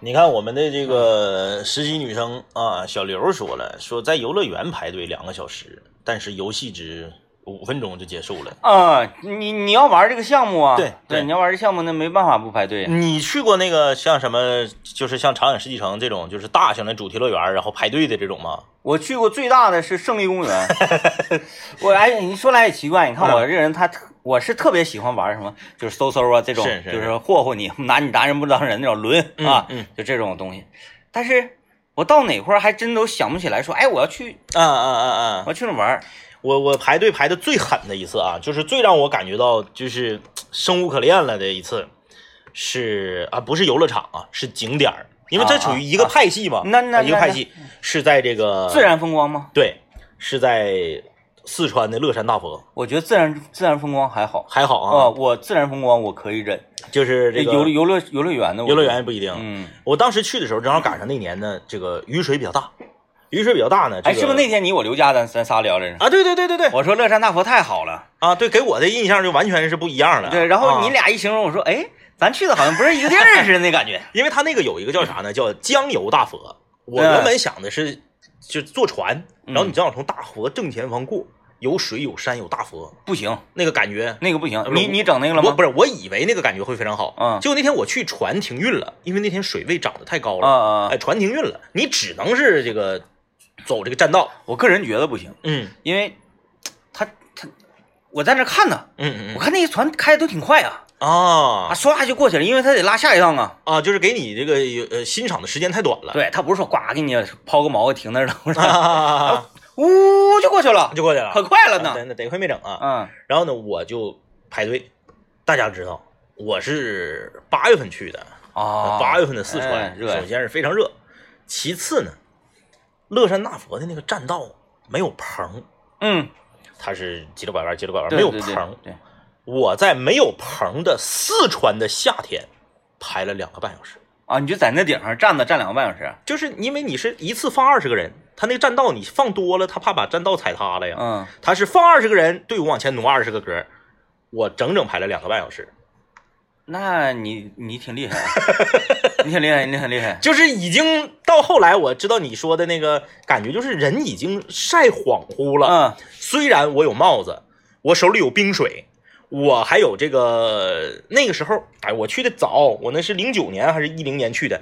你看我们的这个实习女生啊，小刘说了，说在游乐园排队两个小时，但是游戏只五分钟就结束了。啊、你你要玩这个项目啊？对对对，你要玩这项目，那没办法不排队。你去过那个像什么，就是像长影世纪城这种，就是大型的主题乐园，然后排队的这种吗？我去过最大的是胜利公园。我哎，你说来也奇怪，你看我这人，他特我是特别喜欢玩什么，就是嗖嗖啊这种，是是就是霍霍你，拿你当人不当人那种轮啊，嗯嗯就这种东西。但是我到哪块儿还真都想不起来，说哎，我要去，啊啊啊啊我！要去那玩儿。我我排队排的最狠的一次啊，就是最让我感觉到就是生无可恋了的一次，是啊，不是游乐场啊，是景点儿，因为这属于一个派系嘛，一个派系是在这个自然风光吗？对，是在四川的乐山大佛，我觉得自然自然风光还好。还好啊、啊，我自然风光我可以忍，就是这个游游乐游乐园的我游乐园不一定。嗯，我当时去的时候正好赶上那年呢，这个雨水比较大，雨水比较大呢，这哎，是不是那天你我刘佳咱咱仨聊来着？啊？对对对对对，我说乐山大佛太好了，啊，对，给我的印象就完全是不一样了。对，然后你啊俩一形容，我说，哎，咱去的好像不是一个地儿似的那感觉。因为他那个有一个叫啥呢？叫江油大佛。我嗯原本想的是，就坐船，嗯然后你正好从大佛正前方过，有水有山有大佛，不行，那个感觉。那个不行你你整那个了吗？不是，我以为那个感觉会非常好，嗯结果那天我去船停运了，因为那天水位涨得太高了，啊啊啊哎，船停运了，你只能是这个走这个栈道，我个人觉得不行，嗯因为他他我在那看呢，嗯嗯我看那些船开的都挺快啊，嗯啊啊，唰就过去了，因为他得拉下一趟啊。啊，就是给你这个呃欣赏的时间太短了，对他不是说呱给你抛个锚停那儿了，不是，啊，呜就过去了，就过去了，可快了呢。啊得得亏没整啊，嗯然后呢，我就排队。大家知道，我是八月份去的，啊，八月份的四哎川，热呀首先是非常热，其次呢，乐山大佛的那个栈道没有棚，嗯，它是急着拐弯，急着拐弯，没有棚。对，我在没有棚的四川的夏天排了两个半小时，啊，你就在那顶上站着站两个半小时。就是因为你是一次放二十个人，他那个栈道你放多了，他怕把栈道踩塌了呀。嗯，他是放二十个人，队伍往前挪二十个格，我整整排了两个半小时。那你你挺厉害，你挺厉害，你很厉害。就是已经到后来，我知道你说的那个感觉，就是人已经晒恍惚了。嗯虽然我有帽子，我手里有冰水，我还有这个那个时候，哎，我去的早，我那是零九年还是一零年去的，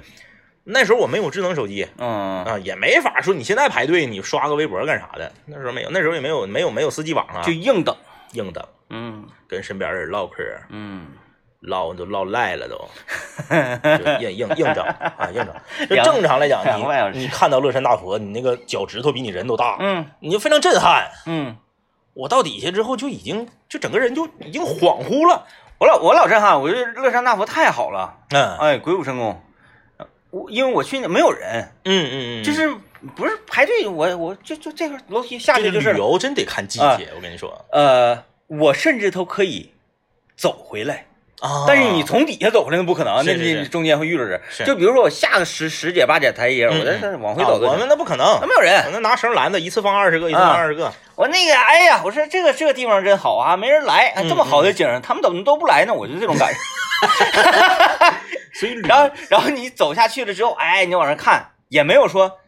那时候我没有智能手机嗯啊，也没法说你现在排队你刷个微博干啥的，那时候没有，那时候也没有没有没有四 G 网啊，就硬等。硬等嗯跟身边人唠嗑，嗯，唠都唠赖了都，就硬硬硬整啊硬整。就正常来讲，你你看到乐山大佛，你那个脚趾头比你人都大，嗯你就非常震撼。嗯，我到底下之后就已经就整个人就已经恍惚了。我老我老震撼，我觉得乐山大佛太好了，嗯哎，鬼斧神工。我因为我去那没有人，嗯嗯嗯，就是不是排队，我我就就这个楼梯下去就是。旅游真得看季啊节，我跟你说呃，我甚至都可以走回来，啊但是你从底下走回来那不可能，那你中间会遇着人。就比如说我下个十十节八节台阶，嗯我再嗯再往回走啊我们那不可能那，没有人。那拿绳拦着，一次放二十个，一次放啊二十个。我那个，哎呀，我说这个这个地方真好啊，没人来，这么好的景，他们怎么都不来呢？我就这种感觉。所以旅 然后，然后你走下去了之后，哎，你往上看，也没有说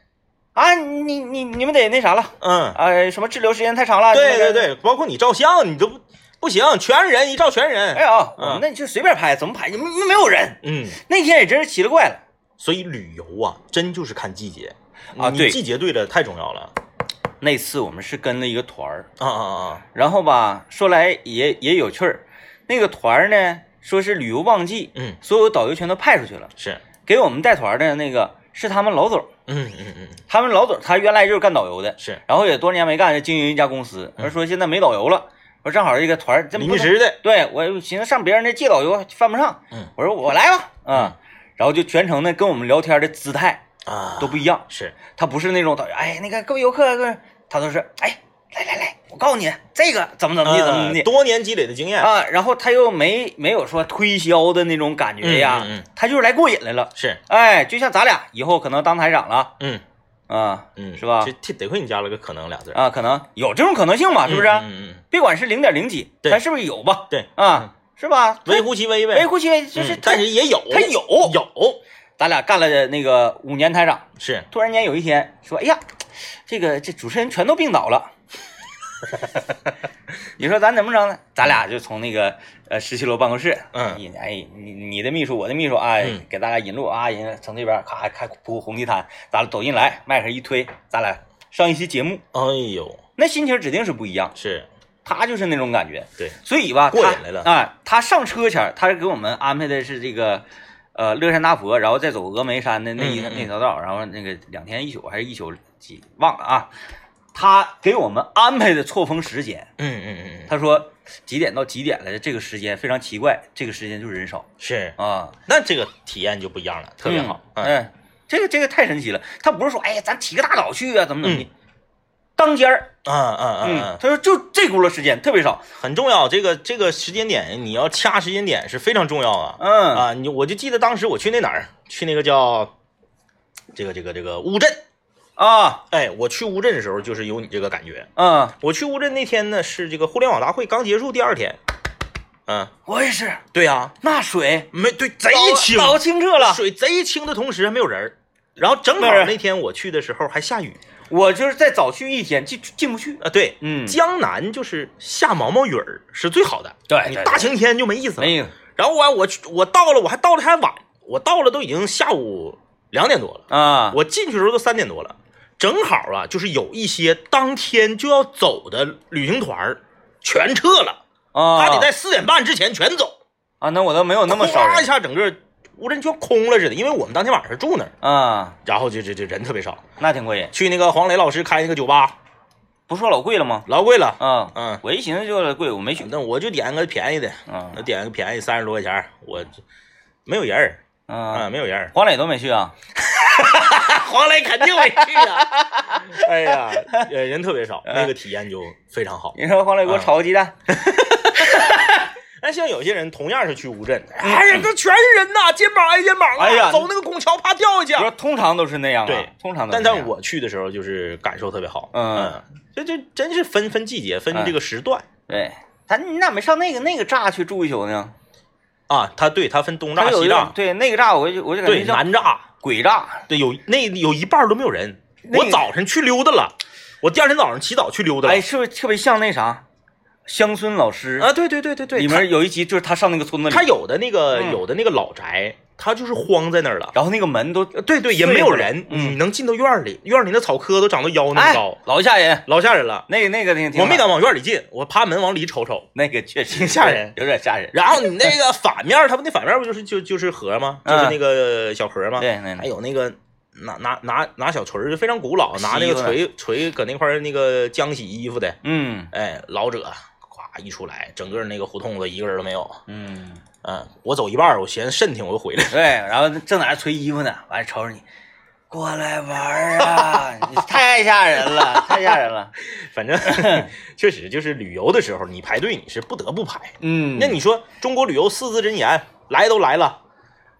啊，你你你们得那啥了嗯，啊，什么滞留时间太长了。对对。对，包括你照相，你都不不行，全是人，一照全是人。哎呀，我嗯们那就随便拍，怎么拍？没没有人。嗯，那天也真是奇了怪了。所以旅游啊，真就是看季节啊对季节对了太重要了。那次我们是跟了一个团儿，啊啊啊！然后吧，说来也也有趣儿，那个团儿呢，说是旅游旺季，嗯，所有导游全都派出去了，是，给我们带团的那个是他们老总，嗯嗯嗯，他们老总他原来就是干导游的，是然后也多年没干，就经营一家公司，嗯他说现在没导游了，我说正好一个团这么临时的，对我寻思上别人那借导游犯不上，嗯。我说我来吧，嗯，然后就全程呢跟我们聊天的姿态啊，都不一样，是，他不是那种导游，哎，那个各位游客，各位，他都是哎，来来来，我告诉你这个怎么怎么地，怎么怎么地。呃多年积累的经验，啊，然后他又没没有说推销的那种感觉呀，嗯嗯嗯。他就是来过瘾来了，是，哎，就像咱俩以后可能当台长了。嗯啊嗯，是吧这这得亏你加了个可能俩字儿，啊，可能有这种可能性嘛，是不是？嗯嗯嗯，别管是零点零几，对咱是不是有吧？对啊，是吧？微乎其微呗，微乎其微，就是嗯但是也有，他有有，咱俩干了那个五年台长，是，突然间有一天说，哎呀，这个这主持人全都病倒了。你说咱怎么整呢？咱俩就从那个呃十七楼办公室，嗯引哎你你的秘书，我的秘书啊，嗯给大家引路啊，引从这边咔开铺红地毯，咱俩走进来，麦克一推，咱俩上一期节目，哎呦，那心情指定是不一样。是，他就是那种感觉，对，所以吧，过瘾来了啊、他上车前他是给我们安排的是这个，呃，乐山大佛，然后再走峨眉山的那一、嗯嗯嗯那条道，然后那个两天一宿还是一宿几忘了啊。他给我们安排的错峰时间，嗯嗯嗯嗯，他说几点到几点来的这个时间非常奇怪，这个时间就是人少。是，啊，那这个体验就不一样了，特别好，嗯，这个这个太神奇了。他不是说哎呀，咱起个大早去啊，怎么怎么的，当间儿，嗯嗯嗯嗯嗯，，他说就这轱辘时间特别少，很重要，这个这个时间点你要掐时间点是非常重要啊。嗯。啊，你我就记得当时我去那哪儿，去那个叫这个这个这个乌镇，啊。哎，我去乌镇的时候就是有你这个感觉。嗯，我去乌镇那天呢是这个互联网大会刚结束第二天，嗯，我也是，对呀、那水。没对贼清，老清澈了。水贼清的同时还没有人儿，然后正好那天我去的时候还下雨。我就是再早去一天进进不去。啊，对，嗯。江南就是下毛毛雨儿是最好的，对对你大晴天就没意思了。然后完我去我到了，我还到的还晚，我到了都已经下午两点多了，啊，我进去的时候都三点多了，正好啊，就是有一些当天就要走的旅行团儿全撤了，啊，他得在四点半之前全走，啊，那我倒没有那么少咵一下整个乌镇就空了似的，因为我们当天晚上住那儿，啊，然后就就就人特别少，那挺过瘾。去那个黄磊老师开那个酒吧。不说老贵了吗？老贵了，啊，嗯，我一寻思就是贵，我没去。那我就点个便宜的，啊。那点个便宜三十多块钱，我没有人儿。啊，啊，没有人儿。黄磊都没去啊。黄磊肯定没去啊！哎呀，呃人特别少，那个体验就非常好。你说黄磊给我炒个鸡蛋，那像有些人同样是去乌镇，哎呀，这全是人呐，肩膀挨肩膀啊，哎呀走那个拱桥怕掉下去。我说通常都是那样啊，对，通常都但是那样。在我去的时候，就是感受特别好。嗯这这真是分分季节，分这个时段对，咱你咋没上那个那个栅去住一宿呢？啊。他对他分东栅、西栅，对那个栅，我就我就感对觉像南栅，鬼栅。对有那有一半都没有人。那我早晨去溜达了，我第二天早上起早去溜达了。哎，是不是特别像那啥，乡村老师啊，对对对对对，里面有一集就是他上那个村子里，他有的那个、嗯有的那个老宅，它就是荒在那儿了。然后那个门都对对，也没有人，嗯你能进到院儿里，院儿里那草棵都长到腰那么哎高，老吓人。老吓人了。那个那个那个我没敢往院里进，我趴门往里瞅瞅。那个确实挺吓人 有点吓人。然后你那个反面儿，它不那反面儿不就是就就是河吗？嗯就是那个小河吗？对，那还有那个拿拿拿拿小锤儿，非常古老，拿那个锤锤搁那块儿那个浆洗衣服的，嗯哎，老者咵一出来，整个那个胡同子一个人都没有。嗯，嗯，我走一半儿，我嫌渗挺，我就回来了。对，然后正在那吹衣服呢，完了瞅着你，过来玩儿啊！你太吓人了，太吓人了。反正 确实就是旅游的时候，你排队你是不得不排。嗯，那你说中国旅游四字真言，来都来了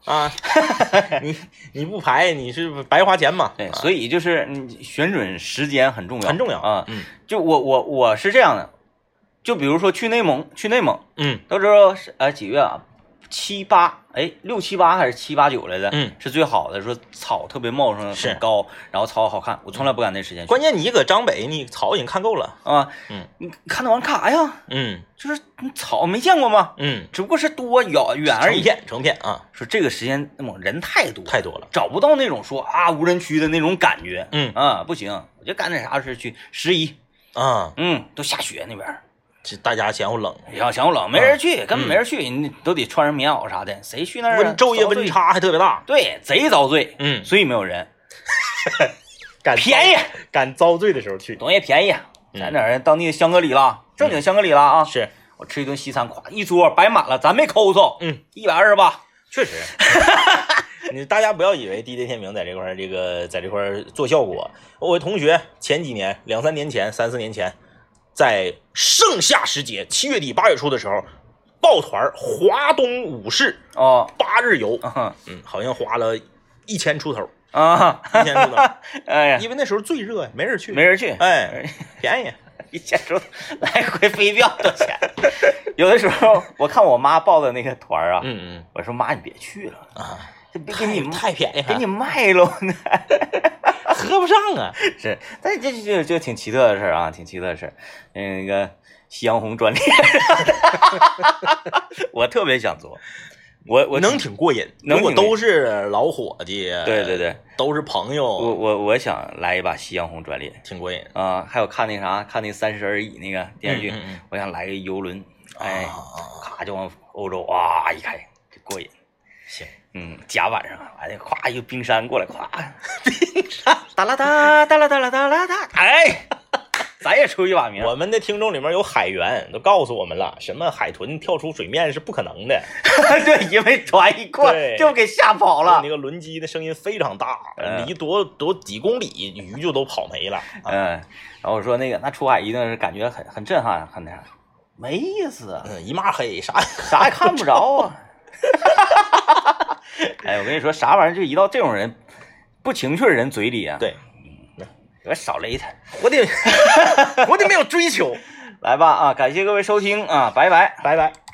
啊，你你不排你是白花钱嘛？对，啊所以就是你选准时间很重要，很重要啊。嗯就我我我是这样的，就比如说去内蒙，去内蒙嗯都知道是呃几月啊？七八哎六七八还是七八九来的？嗯，是最好的，说草特别茂盛，很高，然后草好看，我从来不敢那时间去关键你搁张北，你草已经看够了。啊。嗯，你看那玩意儿干啥呀？嗯就是你草没见过吗？嗯，只不过是多远远而已。成片成片啊，说这个时间那么人太多，太多了。找不到那种说啊无人区的那种感觉。嗯啊，不行，我就干点啥是去十一，啊，嗯，都下雪那边儿，这大家嫌我冷，嫌我冷，没人去，根本没人去，你都得穿上棉袄啥的，谁去那昼夜温，差还特别大。对，贼遭罪，嗯，所以没有人，敢便宜，敢遭罪的时候去。东西便宜，嗯咱这儿当地的香格里拉，正经香格里拉啊，是，我吃一顿西餐，咵一桌摆满了，咱没抠搜，嗯，一百二十八，确实。你大家不要以为 DJ 天明在这块儿这个在这块儿做效果。我同学前几年两三年前三四年前，在盛夏时节七月底八月初的时候，抱团华东五市哦，八日游，啊嗯，好像花了一千出头，啊，一千出头，哎呀，因为那时候最热呀，没人去，没人去，哎，便宜，一千出来回飞票多少钱？有的时候我看我妈报的那个团啊，嗯嗯。我说妈你别去了，嗯啊，这别给你太太便宜了，给你卖喽。呢。喝不上啊，是，但这就就挺奇特的事儿啊，挺奇特的事儿。嗯那个夕阳红专列，我特别想做，我我能挺过瘾。如果都是老伙计，对对对，都是朋友，我我我想来一把夕阳红专列挺过瘾。啊、还有看那啥，看那三十而已那个电视剧，嗯嗯嗯我想来个游轮，哎，咔就往欧洲哇一开，就过瘾。行，嗯，甲晚上完了，咵一个冰山过来，咵，冰山哒啦哒哒啦哒啦哒啦哒，哎，咱也出一把名。我们的听众里面有海员，都告诉我们了，什么海豚跳出水面是不可能的，对，因为船一过就给吓跑了那。个轮机的声音非常大，嗯离多多几公里，鱼就都跑没了。啊嗯，然后我说那个那出海一定是感觉很很震撼，很那啥，没意思啊，嗯，一抹黑，啥啥也看不着啊。哎，我跟你说，啥玩意儿就一到这种人不情趣的人嘴里啊，对，我少勒他。我得 我得没有追求，来吧啊，感谢各位收听啊，拜拜。拜拜。